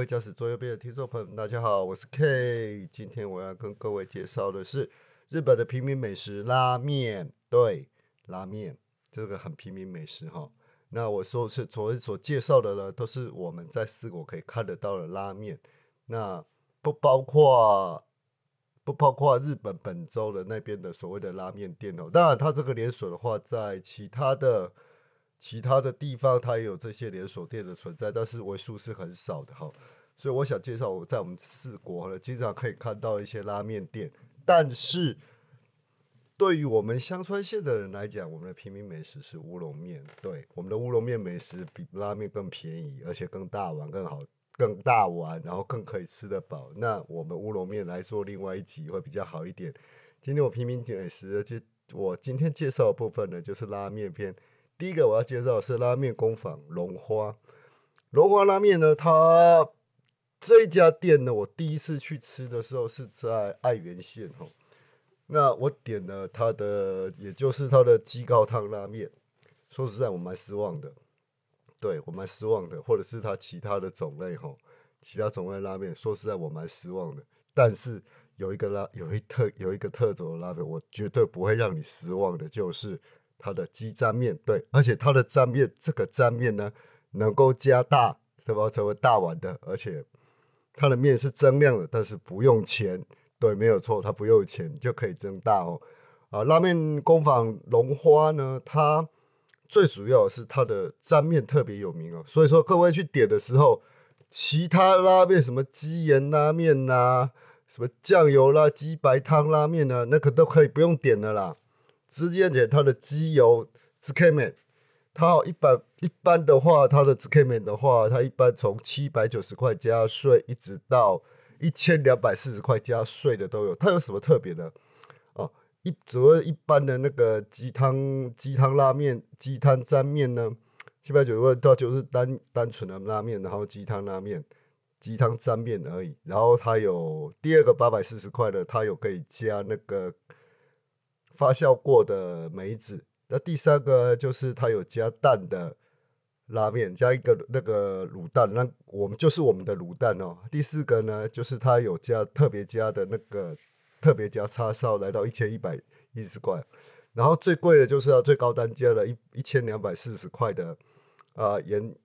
位驾驶座右边的听众朋友们，大家好，我是 K。今天我要跟各位介绍的是日本的平民美食拉面。对，拉面这个很平民美食哈。那我说是昨天所介绍的呢，都是我们在四国可以看得到的拉面。那不包括不包括日本本州的那边的所谓的拉面店哦。当然，它这个连锁的话，在其他的。其他的地方它也有这些连锁店的存在，但是为数是很少的哈。所以我想介绍我在我们四国呢，经常可以看到一些拉面店。但是对于我们香川县的人来讲，我们的平民美食是乌龙面。对，我们的乌龙面美食比拉面更便宜，而且更大碗、更好、更大碗，然后更可以吃得饱。那我们乌龙面来做另外一集会比较好一点。今天我平民美食，就我今天介绍的部分呢，就是拉面篇。第一个我要介绍的是拉面工坊龙花，龙花拉面呢，它这一家店呢，我第一次去吃的时候是在爱媛县哈，那我点了它的，也就是它的鸡高汤拉面，说实在我蛮失望的，对我蛮失望的，或者是它其他的种类哈，其他种类拉面，说实在我蛮失望的，但是有一个拉有一特有一个特种的拉面，我绝对不会让你失望的，就是。它的鸡沾面对，而且它的沾面这个沾面呢，能够加大，对吧？成为大碗的，而且它的面是增量的，但是不用钱，对，没有错，它不用钱就可以增大哦。啊，拉面工坊龙花呢，它最主要是它的沾面特别有名哦，所以说各位去点的时候，其他拉面什么鸡盐拉面呐，什么酱油啦、鸡白汤拉面呢，那个都可以不用点的啦。直接点它的机油 z k 面，它一般一般的话，它的 z k 面的话，它一般从七百九十块加税，一直到一千两百四十块加税的都有。它有什么特别的？哦，一主要一般的那个鸡汤鸡汤拉面、鸡汤沾面呢，七百九十块到就是单单纯的拉面，然后鸡汤拉面、鸡汤沾面而已。然后它有第二个八百四十块的，它有可以加那个。发酵过的梅子，那第三个就是它有加蛋的拉面，加一个那个卤蛋，那我们就是我们的卤蛋哦。第四个呢，就是它有加特别加的那个特别加叉烧，来到一千一百一十块。然后最贵的就是要最高单加了一一千两百四十块的啊盐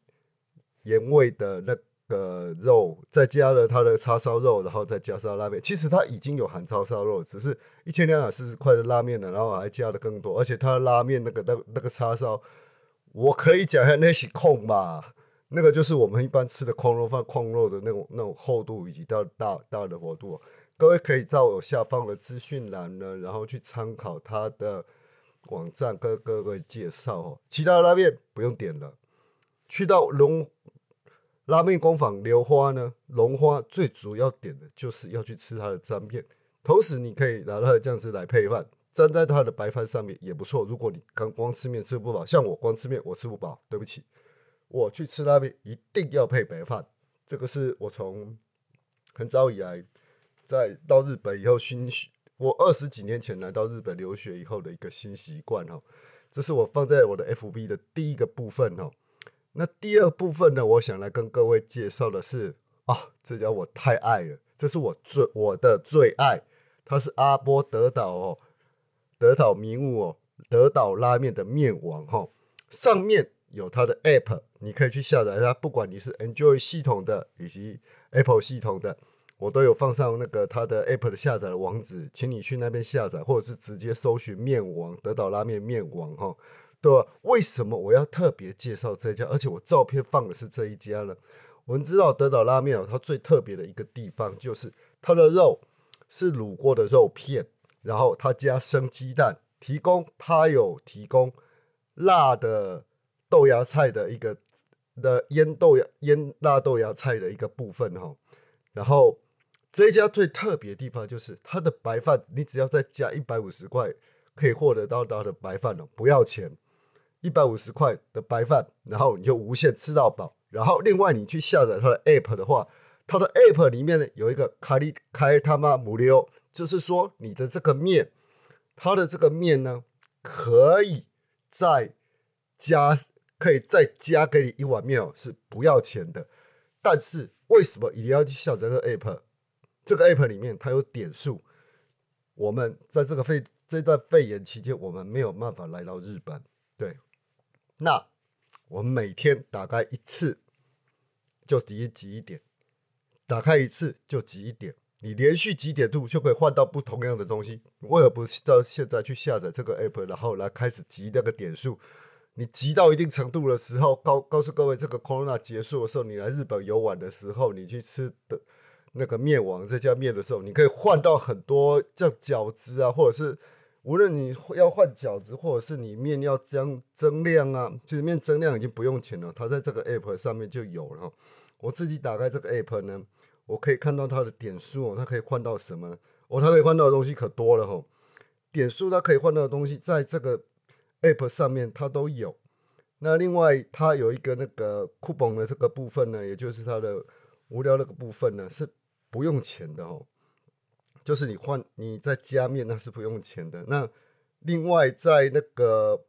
盐味的那。个肉再加了它的叉烧肉，然后再加上拉面。其实它已经有含叉烧肉，只是一千两百四十块的拉面呢，然后还加了更多。而且它的拉面那个那那个叉烧，我可以讲一下那些控吧，那个就是我们一般吃的矿肉饭矿肉的那种那种厚度以及到大大的厚度。各位可以在我下方的资讯栏呢，然后去参考它的网站跟各位介绍哦。其他的拉面不用点了，去到龙。拉面工坊流花呢，龙花最主要点的就是要去吃它的沾面，同时你可以拿它的酱汁来配饭，沾在它的白饭上面也不错。如果你刚光吃面吃不饱，像我光吃面我吃不饱，对不起，我去吃拉面一定要配白饭。这个是我从很早以来在到日本以后新，我二十几年前来到日本留学以后的一个新习惯哦。这是我放在我的 FB 的第一个部分哦。那第二部分呢，我想来跟各位介绍的是啊，这家我太爱了，这是我最我的最爱，它是阿波德岛哦，德岛名物哦，德岛拉面的面王哈，上面有它的 App，你可以去下载它，不管你是 Enjoy 系统的以及 Apple 系统的，我都有放上那个它的 App 的下载的网址，请你去那边下载，或者是直接搜寻面王德岛拉面面王哈。对，为什么我要特别介绍这家？而且我照片放的是这一家呢？我们知道德岛拉面哦，它最特别的一个地方就是它的肉是卤过的肉片，然后它加生鸡蛋，提供它有提供辣的豆芽菜的一个的腌豆芽腌辣豆芽菜的一个部分哈。然后这一家最特别的地方就是它的白饭，你只要再加一百五十块，可以获得到它的白饭了，不要钱。一百五十块的白饭，然后你就无限吃到饱。然后另外你去下载它的 app 的话，它的 app 里面呢有一个卡利开他妈母溜，就是说你的这个面，它的这个面呢可以再加，可以再加给你一碗面哦，是不要钱的。但是为什么一定要去下载这个 app？这个 app 里面它有点数，我们在这个肺这段肺炎期间，我们没有办法来到日本，那我们每天打开一次就抵挤一点，打开一次就挤一点。你连续几点度就可以换到不同样的东西，为何不到现在去下载这个 app，然后来开始集那个点数？你集到一定程度的时候，告告诉各位，这个 corona 结束的时候，你来日本游玩的时候，你去吃的那个面王这家面的时候，你可以换到很多像饺子啊，或者是无论你要换饺子，或者是你面要增增量啊，其实面增量已经不用钱了，它在这个 app 上面就有了。我自己打开这个 app 呢。我可以看到它的点数哦，它可以换到什么？哦，它可以换到的东西可多了哈。点数它可以换到的东西，在这个 app 上面它都有。那另外它有一个那个 coupon 的这个部分呢，也就是它的无聊那个部分呢，是不用钱的哦。就是你换你在加面那是不用钱的。那另外在那个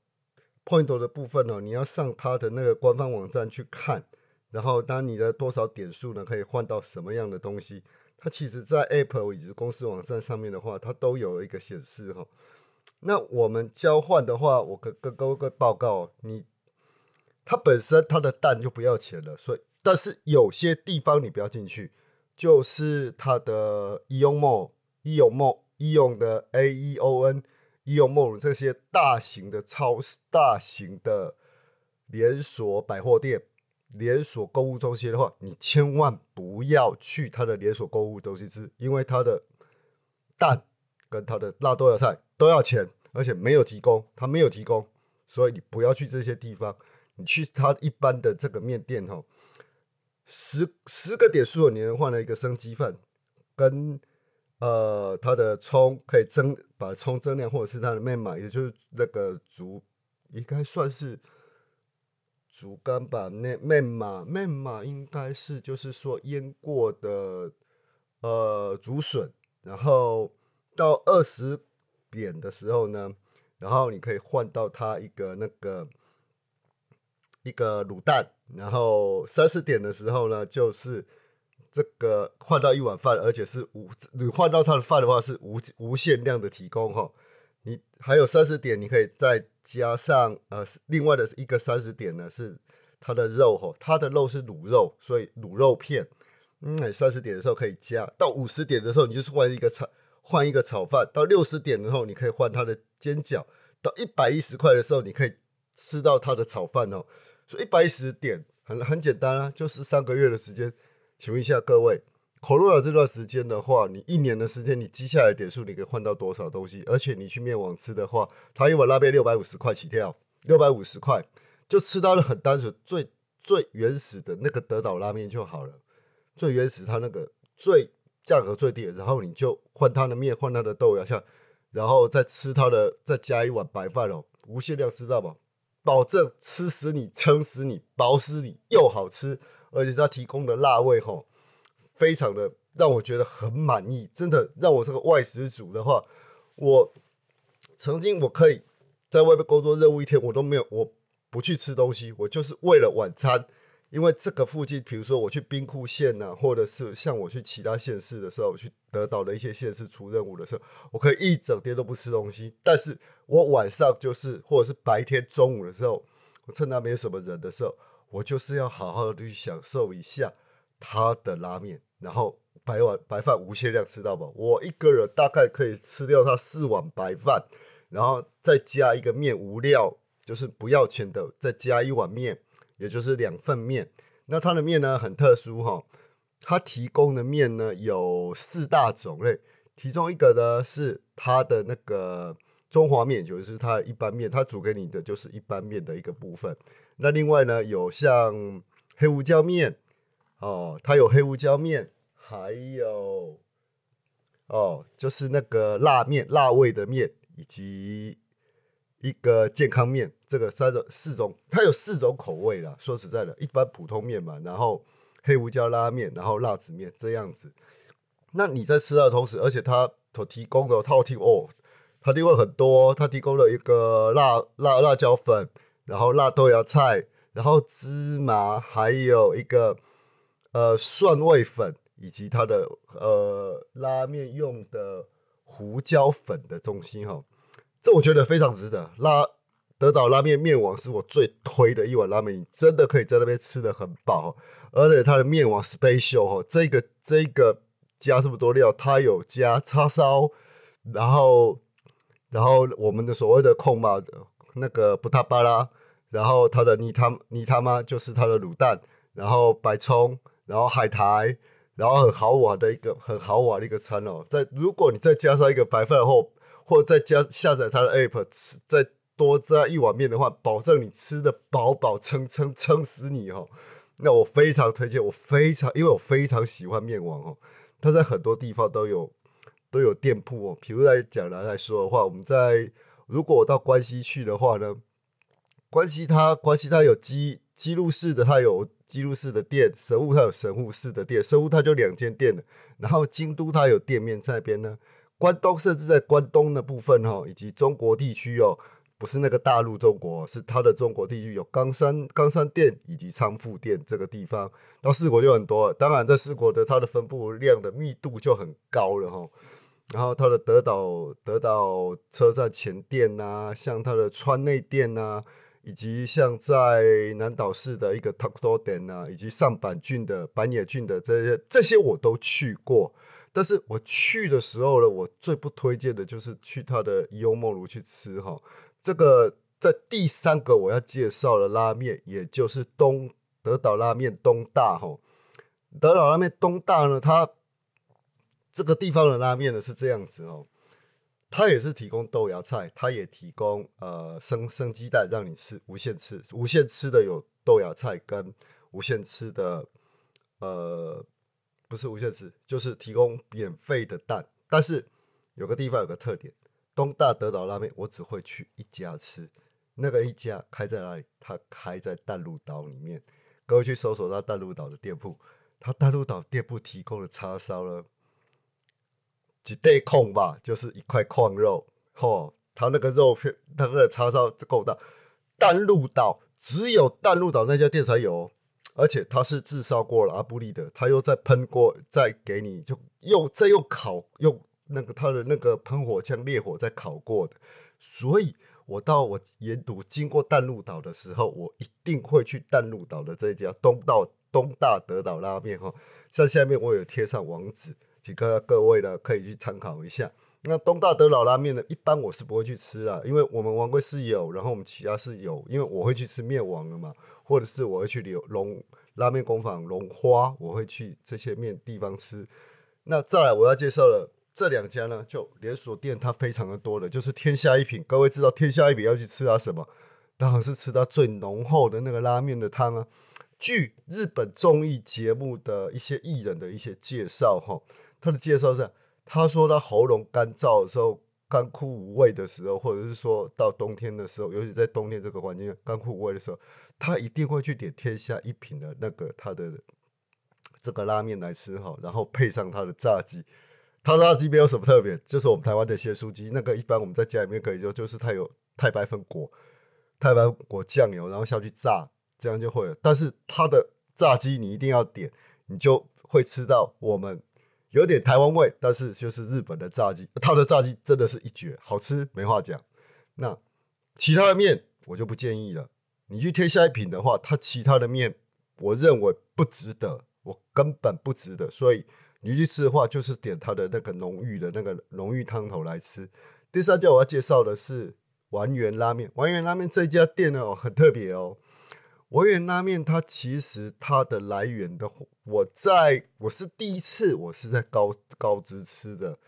point 的部分呢，你要上它的那个官方网站去看。然后，当你的多少点数呢？可以换到什么样的东西？它其实，在 Apple 以及公司网站上面的话，它都有一个显示哈。那我们交换的话，我跟跟各位报告，你它本身它的蛋就不要钱了，所以但是有些地方你不要进去，就是它的 eomo Eon Mall、Eon Mall、Eon 的 A E O N、Eon Mall 这些大型的超市、大型的连锁百货店。连锁购物中心的话，你千万不要去它的连锁购物中心吃，因为它的蛋跟它的辣豆芽菜都要钱，而且没有提供，它没有提供，所以你不要去这些地方。你去它一般的这个面店哈，十十个点数你能换了一个生鸡饭，跟呃它的葱可以增把葱增量，或者是它的面码，也就是那个竹，应该算是。竹竿吧，那面码，面码，应该是就是说腌过的呃竹笋，然后到二十点的时候呢，然后你可以换到它一个那个一个卤蛋，然后三十点的时候呢，就是这个换到一碗饭，而且是无你换到它的饭的话是无无限量的提供哈。你还有三十点，你可以再加上呃，另外的一个三十点呢是它的肉哈，它的肉是卤肉，所以卤肉片，嗯，三十点的时候可以加到五十点的时候，你就是换一个炒换一个炒饭，到六十点的时候你可以换它的煎饺，到一百一十块的时候你可以吃到它的炒饭哦，所以一百一十点很很简单啊，就是三个月的时间，请问一下各位。口入了这段时间的话，你一年的时间，你积下来点数，你可以换到多少东西？而且你去面网吃的话，他一碗拉面六百五十块起跳，六百五十块就吃到了很单纯、最最原始的那个德岛拉面就好了。最原始，它那个最价格最低，然后你就换他的面，换它的豆芽像，然后再吃它的，再加一碗白饭哦，无限量吃到饱，保证吃死你、撑死你、饱死你，又好吃，而且它提供的辣味吼。非常的让我觉得很满意，真的让我这个外食族的话，我曾经我可以在外面工作任务一天，我都没有我不去吃东西，我就是为了晚餐，因为这个附近，比如说我去兵库县呐，或者是像我去其他县市的时候，我去得到的一些县市出任务的时候，我可以一整天都不吃东西，但是我晚上就是或者是白天中午的时候，我趁那没什么人的时候，我就是要好好的去享受一下他的拉面。然后白碗白饭无限量吃到饱，我一个人大概可以吃掉它四碗白饭，然后再加一个面无料，就是不要钱的，再加一碗面，也就是两份面。那它的面呢很特殊哈，它提供的面呢有四大种类，其中一个呢是它的那个中华面，就是它一般面，它煮给你的就是一般面的一个部分。那另外呢有像黑胡椒面。哦，它有黑胡椒面，还有哦，就是那个辣面、辣味的面，以及一个健康面，这个三种四种，它有四种口味啦。说实在的，一般普通面嘛，然后黑胡椒拉面，然后辣子面这样子。那你在吃的同时，而且它所提供的套厅哦，它另外很多，它提供了一个辣辣辣椒粉，然后辣豆芽菜，然后芝麻，还有一个。呃蒜味粉以及它的呃拉面用的胡椒粉的东西哈，这我觉得非常值得。拉德岛拉面面网是我最推的一碗拉面，真的可以在那边吃的很饱，而且它的面网 special 哈，这个这个加这么多料，它有加叉烧，然后然后我们的所谓的控嘛，那个布塔巴拉，然后它的泥汤泥他妈，就是它的卤蛋，然后白葱，然后海苔，然后很豪华的一个很豪华的一个餐哦。在如果你再加上一个白饭后，或者再加下载它的 app 吃，再多加一碗面的话，保证你吃的饱饱撑撑撑死你哦。那我非常推荐，我非常因为我非常喜欢面王哦，它在很多地方都有都有店铺哦。比如来讲来来说的话，我们在如果我到关西去的话呢，关西它关西它有基基路市的，它有基路市的店；神户它有神户市的店，神户它就两间店了。然后京都它有店面在那边呢，关东甚至在关东的部分哈，以及中国地区哦，不是那个大陆中国，是它的中国地区有冈山冈山店以及仓富店这个地方。到四国就很多，当然在四国的它的分布量的密度就很高了哈。然后它的德岛德岛车站前店呐，像它的川内店呐，以及像在南岛市的一个 Takuto 店呐，以及上板郡的板野郡的这些这些我都去过。但是我去的时候呢，我最不推荐的就是去它的伊欧梦炉去吃哈。这个在第三个我要介绍的拉面，也就是东德岛拉面东大哈。德岛拉面东大呢，它这个地方的拉面呢是这样子哦，它也是提供豆芽菜，它也提供呃生生鸡蛋让你吃，无限吃，无限吃的有豆芽菜跟无限吃的呃不是无限吃，就是提供免费的蛋。但是有个地方有个特点，东大德岛拉面我只会去一家吃，那个一家开在哪里？它开在淡路岛里面。各位去搜索它淡路岛的店铺，它淡路岛店铺提供的叉烧呢？几对控吧，就是一块矿肉，吼，它那个肉片，它那个叉烧就够大。淡路岛只有淡路岛那家店才有，而且它是炙烧过了阿布利的，他又再喷过，再给你就又再又烤，用那个他的那个喷火枪烈火再烤过的。所以我到我沿途经过淡路岛的时候，我一定会去淡路岛的这家东道东大德岛拉面哈。像下面我有贴上网址。几个各位呢，可以去参考一下。那东大德老拉面呢，一般我是不会去吃啊，因为我们王贵是有，然后我们其他是有，因为我会去吃面王了嘛，或者是我会去留龙拉面工坊龙花，我会去这些面地方吃。那再来我要介绍的这两家呢，就连锁店它非常的多的，就是天下一品。各位知道天下一品要去吃它什么？当然是吃它最浓厚的那个拉面的汤啊。据日本综艺节目的一些艺人的一些介绍哈。他的介绍是，他说他喉咙干燥的时候，干枯无味的时候，或者是说到冬天的时候，尤其在冬天这个环境干枯无味的时候，他一定会去点天下一品的那个他的这个拉面来吃哈，然后配上他的炸鸡。他炸鸡没有什么特别，就是我们台湾的咸酥鸡，那个一般我们在家里面可以就就是它有太白粉裹太白裹酱油，然后下去炸，这样就会了。但是他的炸鸡你一定要点，你就会吃到我们。有点台湾味，但是就是日本的炸鸡，它的炸鸡真的是一绝，好吃没话讲。那其他的面我就不建议了。你去贴下一品的话，它其他的面我认为不值得，我根本不值得。所以你去吃的话，就是点它的那个浓郁的那个浓郁汤头来吃。第三家我要介绍的是丸源拉面，丸源拉面这家店呢很特别哦。丸源拉面它其实它的来源的。我在我是第一次，我是在高高知吃的，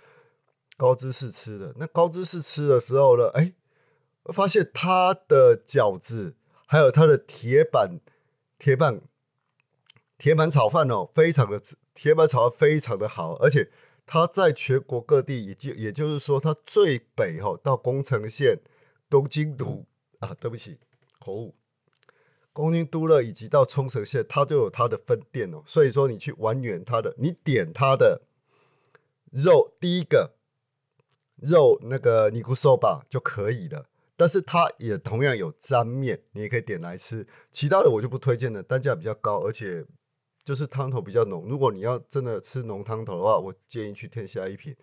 高知市吃的。那高知市吃的时候呢，哎，我发现它的饺子还有它的铁板铁板铁板炒饭哦，非常的铁板炒饭非常的好，而且它在全国各地，也就也就是说，它最北哦到宫城县、东京都啊，对不起，口误。东京都乐以及到冲绳县，它都有它的分店哦。所以说，你去玩远它的，你点它的肉，第一个肉那个尼古寿吧就可以了。但是它也同样有沾面，你也可以点来吃。其他的我就不推荐了，单价比较高，而且就是汤头比较浓。如果你要真的吃浓汤头的话，我建议去天下一品。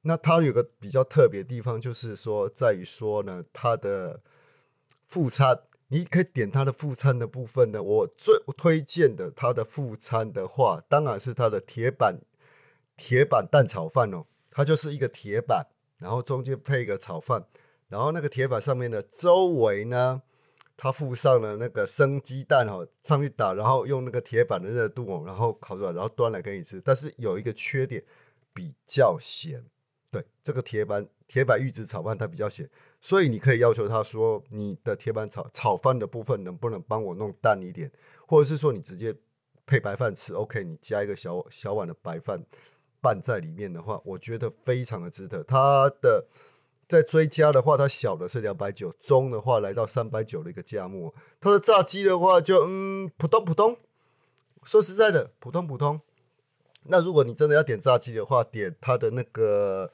那它有个比较特别的地方，就是说在于说呢，它的副餐，你可以点它的副餐的部分呢。我最推荐的它的副餐的话，当然是它的铁板铁板蛋炒饭哦。它就是一个铁板，然后中间配一个炒饭，然后那个铁板上面的周围呢，它附上了那个生鸡蛋哦，上去打，然后用那个铁板的热度哦，然后烤出来，然后端来给你吃。但是有一个缺点，比较咸。对，这个铁板铁板玉子炒饭它比较咸，所以你可以要求他说，你的铁板炒炒饭的部分能不能帮我弄淡一点，或者是说你直接配白饭吃，OK，你加一个小小碗的白饭。拌在里面的话，我觉得非常的值得。它的在追加的话，它小的是两百九，中的话来到三百九的一个价目。它的炸鸡的话，就嗯普通普通。说实在的，普通普通。那如果你真的要点炸鸡的话，点它的那个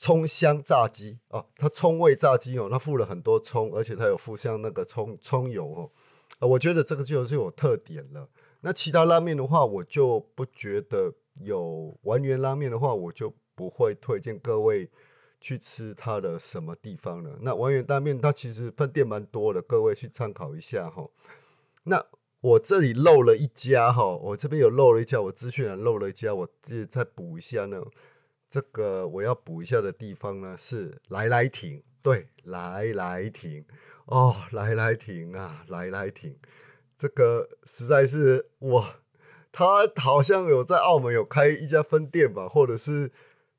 葱香炸鸡哦，它葱味炸鸡哦，它附了很多葱，而且它有附像那个葱葱油哦。我觉得这个就是有特点了。那其他拉面的话，我就不觉得。有丸源拉面的话，我就不会推荐各位去吃它的什么地方了。那丸源拉面它其实分店蛮多的，各位去参考一下哈。那我这里漏了一家哈，我这边有漏了一家，我资讯栏漏了一家，我自己再补一下呢。这个我要补一下的地方呢是来来亭，对，来来亭哦，来来亭啊，来来亭，这个实在是哇。他好像有在澳门有开一家分店吧，或者是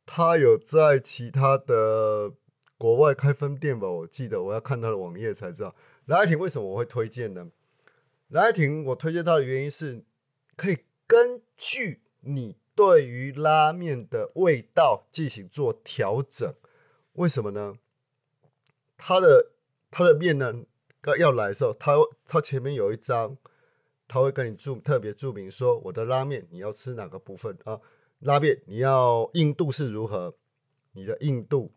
他有在其他的国外开分店吧？我记得我要看他的网页才知道。来来亭为什么我会推荐呢？来来亭我推荐它的原因是，可以根据你对于拉面的味道进行做调整。为什么呢？它的它的面呢，刚要来的时候，它它前面有一张。他会跟你注特别注明说，我的拉面你要吃哪个部分啊？拉面你要硬度是如何？你的硬度，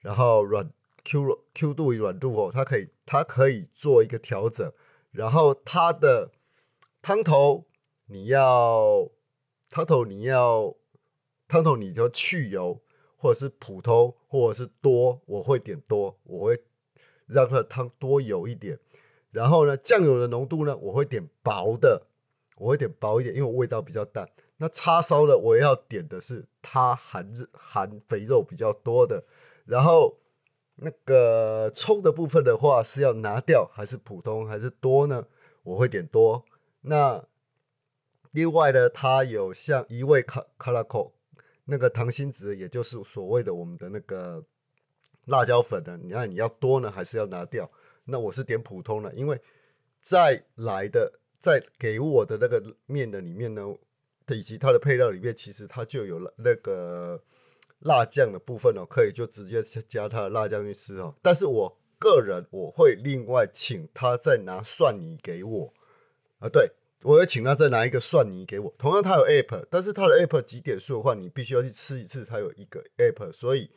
然后软 Q Q 度与软度哦，它可以它可以做一个调整。然后它的汤头你要汤头你要汤头你要去油，或者是普通，或者是多，我会点多，我会让它汤多油一点。然后呢，酱油的浓度呢，我会点薄的，我会点薄一点，因为味道比较淡。那叉烧呢，我要点的是它含含肥肉比较多的。然后那个葱的部分的话，是要拿掉还是普通还是多呢？我会点多。那另外呢，它有像一味卡卡拉口那个糖心子，也就是所谓的我们的那个辣椒粉呢，你看你要多呢，还是要拿掉？那我是点普通的，因为再来的在给我的那个面的里面呢，以及它的配料里面，其实它就有了那个辣酱的部分哦，可以就直接加它的辣酱去吃哦。但是我个人我会另外请他再拿蒜泥给我啊，对我要请他再拿一个蒜泥给我。同样，他有 app，但是他的 app 几点数的话，你必须要去吃一次才有一个 app，所以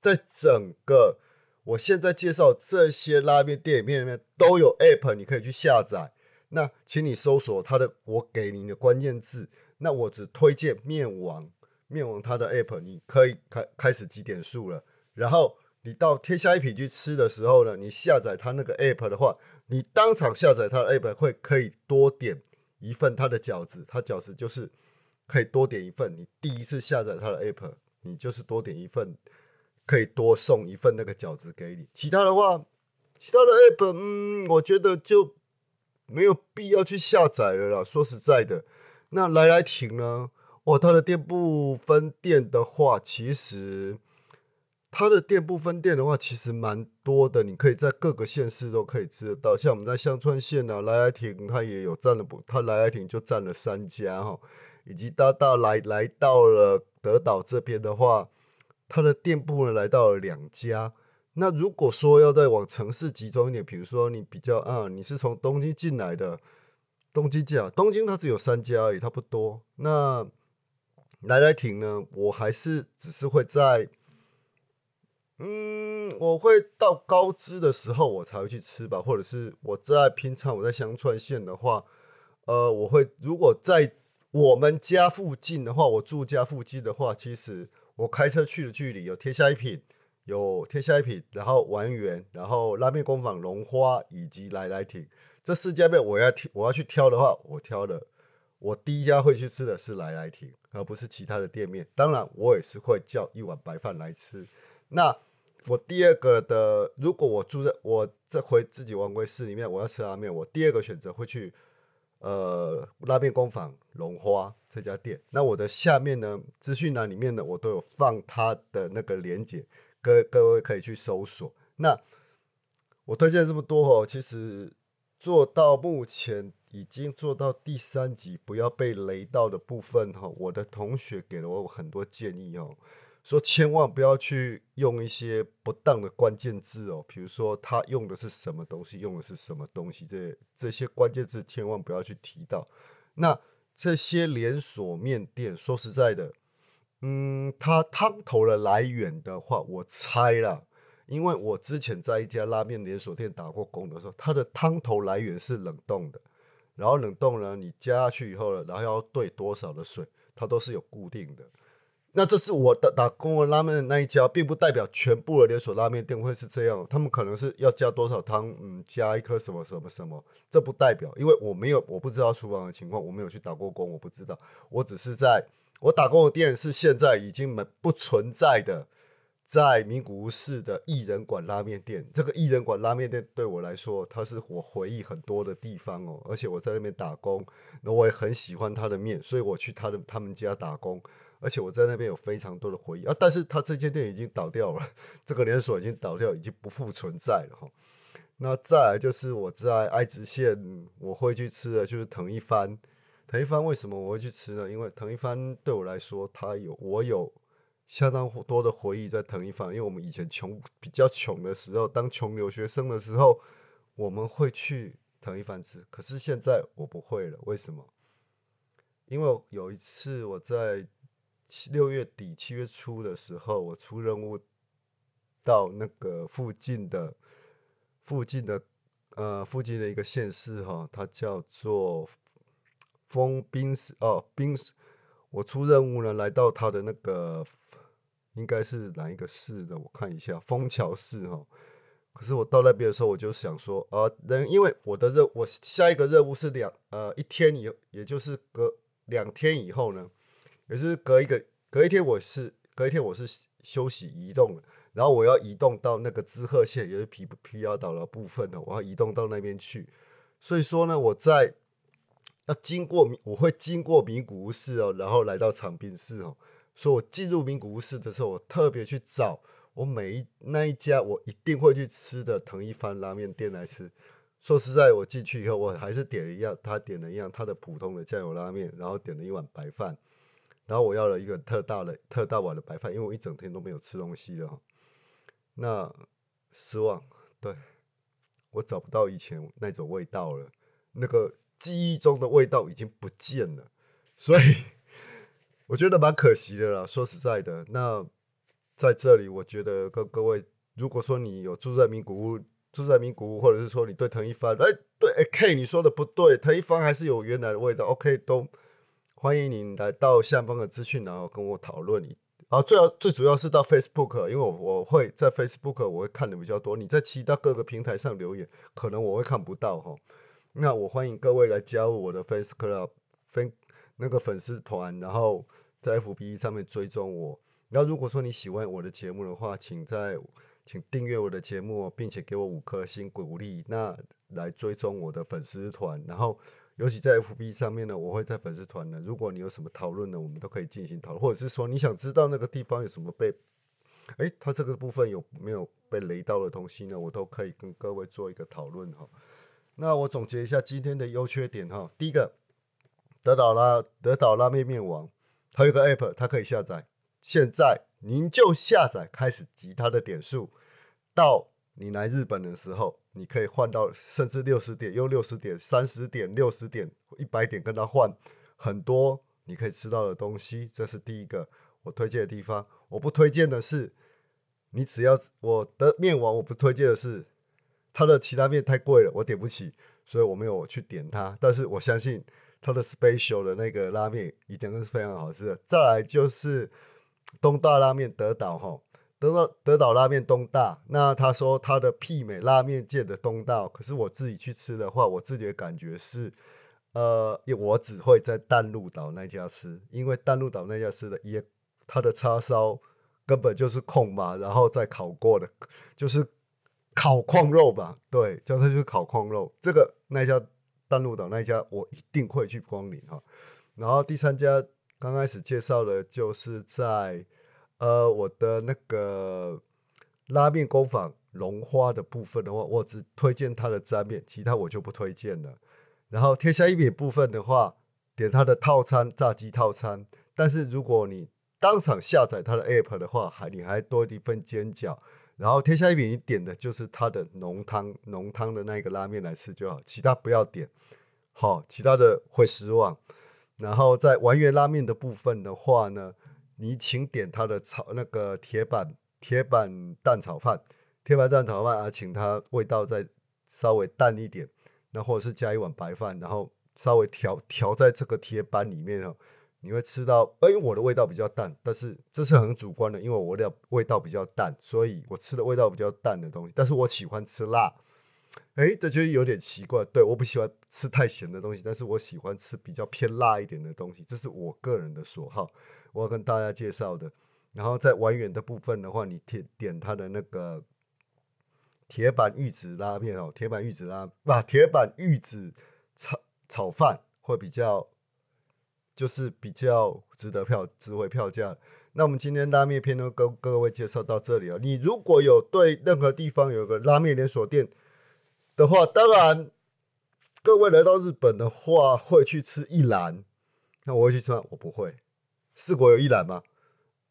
在整个。我现在介绍这些拉面店里面里面都有 app，你可以去下载。那请你搜索他的我给你的关键字。那我只推荐面王，面王它的 app，你可以开开始几点数了。然后你到天下一品去吃的时候呢，你下载它那个 app 的话，你当场下载它的 app 会可以多点一份它的饺子，它饺子就是可以多点一份。你第一次下载它的 app，你就是多点一份。可以多送一份那个饺子给你，其他的话，其他的 app，嗯，我觉得就没有必要去下载了啦。说实在的，那来来停呢？哦，它的店铺分店的话，其实它的店铺分店的话，其实蛮多的。你可以在各个县市都可以吃得到，像我们在香川县啊，来来亭它也有占了不，它来来亭就占了三家哈，以及大到来来到了德岛这边的话。它的店铺呢来到了两家。那如果说要再往城市集中一点，比如说你比较啊，你是从东京进来的，东京进啊，东京它只有三家而已，它不多。那来来亭呢，我还是只是会在，嗯，我会到高知的时候我才会去吃吧，或者是我在平常我在香川县的话，呃，我会如果在我们家附近的话，我住家附近的话，其实我开车去的距离有天下一品，有天下一品，然后丸园，然后拉面工坊、龙花以及来来亭这四家面，我要挑我要去挑的话，我挑的我第一家会去吃的是来来亭，而不是其他的店面。当然，我也是会叫一碗白饭来吃。那我第二个的，如果我住在我这回自己王归市里面，我要吃拉面，我第二个选择会去呃拉面工坊龙花这家店。那我的下面呢，资讯栏里面呢，我都有放它的那个链接，各各位可以去搜索。那我推荐这么多哦，其实做到目前已经做到第三集，不要被雷到的部分哈，我的同学给了我很多建议哦。说千万不要去用一些不当的关键字哦，比如说他用的是什么东西，用的是什么东西，这这些关键字千万不要去提到。那这些连锁面店，说实在的，嗯，它汤头的来源的话，我猜啦，因为我之前在一家拉面连锁店打过工的时候，它的汤头来源是冷冻的，然后冷冻呢，你加下去以后呢，然后要兑多少的水，它都是有固定的。那这是我的打工的拉面的那一家，并不代表全部的连锁拉面店会是这样。他们可能是要加多少汤，嗯，加一颗什么什么什么，这不代表，因为我没有，我不知道厨房的情况，我没有去打过工，我不知道。我只是在我打工的店是现在已经没不存在的，在名古屋市的艺人馆拉面店。这个艺人馆拉面店对我来说，它是我回忆很多的地方哦。而且我在那边打工，那我也很喜欢他的面，所以我去他的他们家打工。而且我在那边有非常多的回忆啊，但是他这间店已经倒掉了，这个连锁已经倒掉，已经不复存在了哈。那再来就是我在爱知县我会去吃的，就是藤一番。藤一番为什么我会去吃呢？因为藤一番对我来说，它有我有相当多的回忆在藤一番，因为我们以前穷比较穷的时候，当穷留学生的时候，我们会去藤一番吃。可是现在我不会了，为什么？因为有一次我在。七六月底七月初的时候，我出任务到那个附近的附近的呃附近的一个县市哈，它叫做丰滨市哦冰市。我出任务呢，来到它的那个应该是哪一个市的？我看一下，枫桥市哈。可是我到那边的时候，我就想说啊，人因为我的任我下一个任务是两呃一天以，也就是隔两天以后呢。也是隔一个隔一天，我是隔一天我是休息移动的，然后我要移动到那个滋贺县，也是皮皮亚岛的部分的，我要移动到那边去。所以说呢，我在要经过我会经过名古屋市哦，然后来到长滨市哦。所以我进入名古屋市的时候，我特别去找我每一那一家我一定会去吃的藤一番拉面店来吃。说实在，我进去以后，我还是点了一样，他点了一样他的普通的酱油拉面，然后点了一碗白饭。然后我要了一个特大的、特大碗的白饭，因为我一整天都没有吃东西了。那失望，对我找不到以前那种味道了，那个记忆中的味道已经不见了，所以我觉得蛮可惜的啦。说实在的，那在这里，我觉得各各位，如果说你有住在名古屋，住在名古屋，或者是说你对藤一帆，哎，对，哎，K，你说的不对，藤一帆还是有原来的味道，OK，都。欢迎您来到下方的资讯，然后跟我讨论。你啊，最要最主要是到 Facebook，因为我我会在 Facebook 我会看的比较多。你在其他各个平台上留言，可能我会看不到哈。那我欢迎各位来加入我的 Facebook 分那个粉丝团，然后在 FB 上面追踪我。然后如果说你喜欢我的节目的话，请在请订阅我的节目，并且给我五颗星鼓励。那来追踪我的粉丝团，然后。尤其在 FB 上面呢，我会在粉丝团呢。如果你有什么讨论呢，我们都可以进行讨论，或者是说你想知道那个地方有什么被，诶，它这个部分有没有被雷到的东西呢？我都可以跟各位做一个讨论哈。那我总结一下今天的优缺点哈。第一个，德岛拉德岛拉面面王，它有个 App，它可以下载。现在您就下载，开始集它的点数，到你来日本的时候。你可以换到甚至六十点，用六十点、三十点、六十点、一百点跟他换很多你可以吃到的东西，这是第一个我推荐的地方。我不推荐的是，你只要我的面王，我不推荐的是它的其他面太贵了，我点不起。所以我没有去点它。但是我相信它的 special 的那个拉面一定是非常好吃的。再来就是东大拉面德岛哈，德岛德岛拉面东大。那他说他的媲美拉面界的东大，可是我自己去吃的话，我自己的感觉是，呃，我只会在淡路岛那家吃，因为淡路岛那家吃的也它的叉烧根本就是空嘛，然后再烤过的，就是。烤矿肉吧，对，叫它就是烤矿肉。这个那家淡路岛那家，我一定会去光临哈。然后第三家刚开始介绍的，就是在呃我的那个拉面工坊龙花的部分的话，我只推荐它的沾面，其他我就不推荐了。然后天下一品部分的话，点它的套餐炸鸡套餐。但是如果你当场下载它的 app 的话，还你还多一份煎饺。然后天下一品，你点的就是它的浓汤，浓汤的那个拉面来吃就好，其他不要点，好，其他的会失望。然后在完原拉面的部分的话呢，你请点它的炒那个铁板铁板蛋炒饭，铁板蛋炒饭啊，请它味道再稍微淡一点，那或者是加一碗白饭，然后稍微调调在这个铁板里面哦。你会吃到，哎我的味道比较淡，但是这是很主观的，因为我的味道比较淡，所以我吃的味道比较淡的东西。但是我喜欢吃辣，哎，这就有点奇怪。对，我不喜欢吃太咸的东西，但是我喜欢吃比较偏辣一点的东西，这是我个人的所好。我要跟大家介绍的。然后在完远的部分的话，你点点它的那个铁板玉子拉面哦，铁板玉子拉不，铁板玉子炒炒饭会比较。就是比较值得票、值回票价。那我们今天拉面片呢，跟各位介绍到这里啊。你如果有对任何地方有个拉面连锁店的话，当然各位来到日本的话，会去吃一兰。那我会去吃吗？我不会。四国有一兰吗？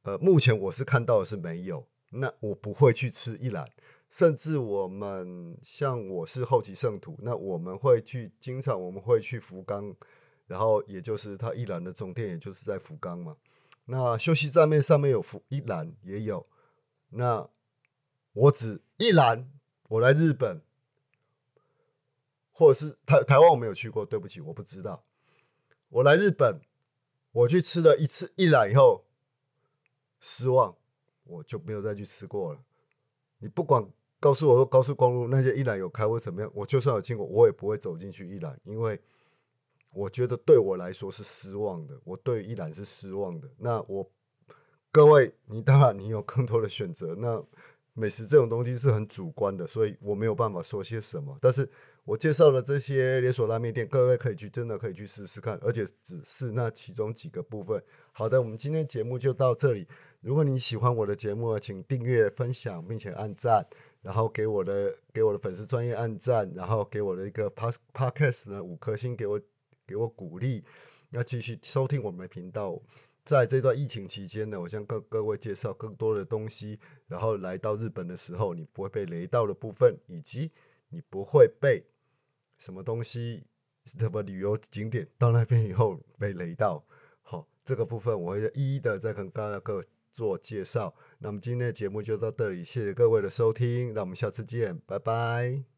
呃，目前我是看到的是没有。那我不会去吃一兰。甚至我们像我是后期圣徒，那我们会去经常我们会去福冈。然后也就是他一兰的总店，也就是在福冈嘛。那休息站面上面有福一兰也有。那我只一兰，我来日本，或者是台台湾我没有去过，对不起，我不知道。我来日本，我去吃了一次一兰以后，失望，我就没有再去吃过了。你不管告诉我说高速公路那些一兰有开或怎么样，我就算有经过，我也不会走进去一兰，因为。我觉得对我来说是失望的，我对依然是失望的。那我各位，你当然你有更多的选择。那美食这种东西是很主观的，所以我没有办法说些什么。但是我介绍的这些连锁拉面店，各位可以去，真的可以去试试看，而且只是那其中几个部分。好的，我们今天节目就到这里。如果你喜欢我的节目，请订阅、分享，并且按赞，然后给我的给我的粉丝专业按赞，然后给我的一个 pas Podcast 呢五颗星给我。给我鼓励，要继续收听我们的频道。在这段疫情期间呢，我向各各位介绍更多的东西。然后来到日本的时候，你不会被雷到的部分，以及你不会被什么东西什么旅游景点到那边以后被雷到。好，这个部分我会一一的再跟大家各做介绍。那么今天的节目就到这里，谢谢各位的收听，那我们下次见，拜拜。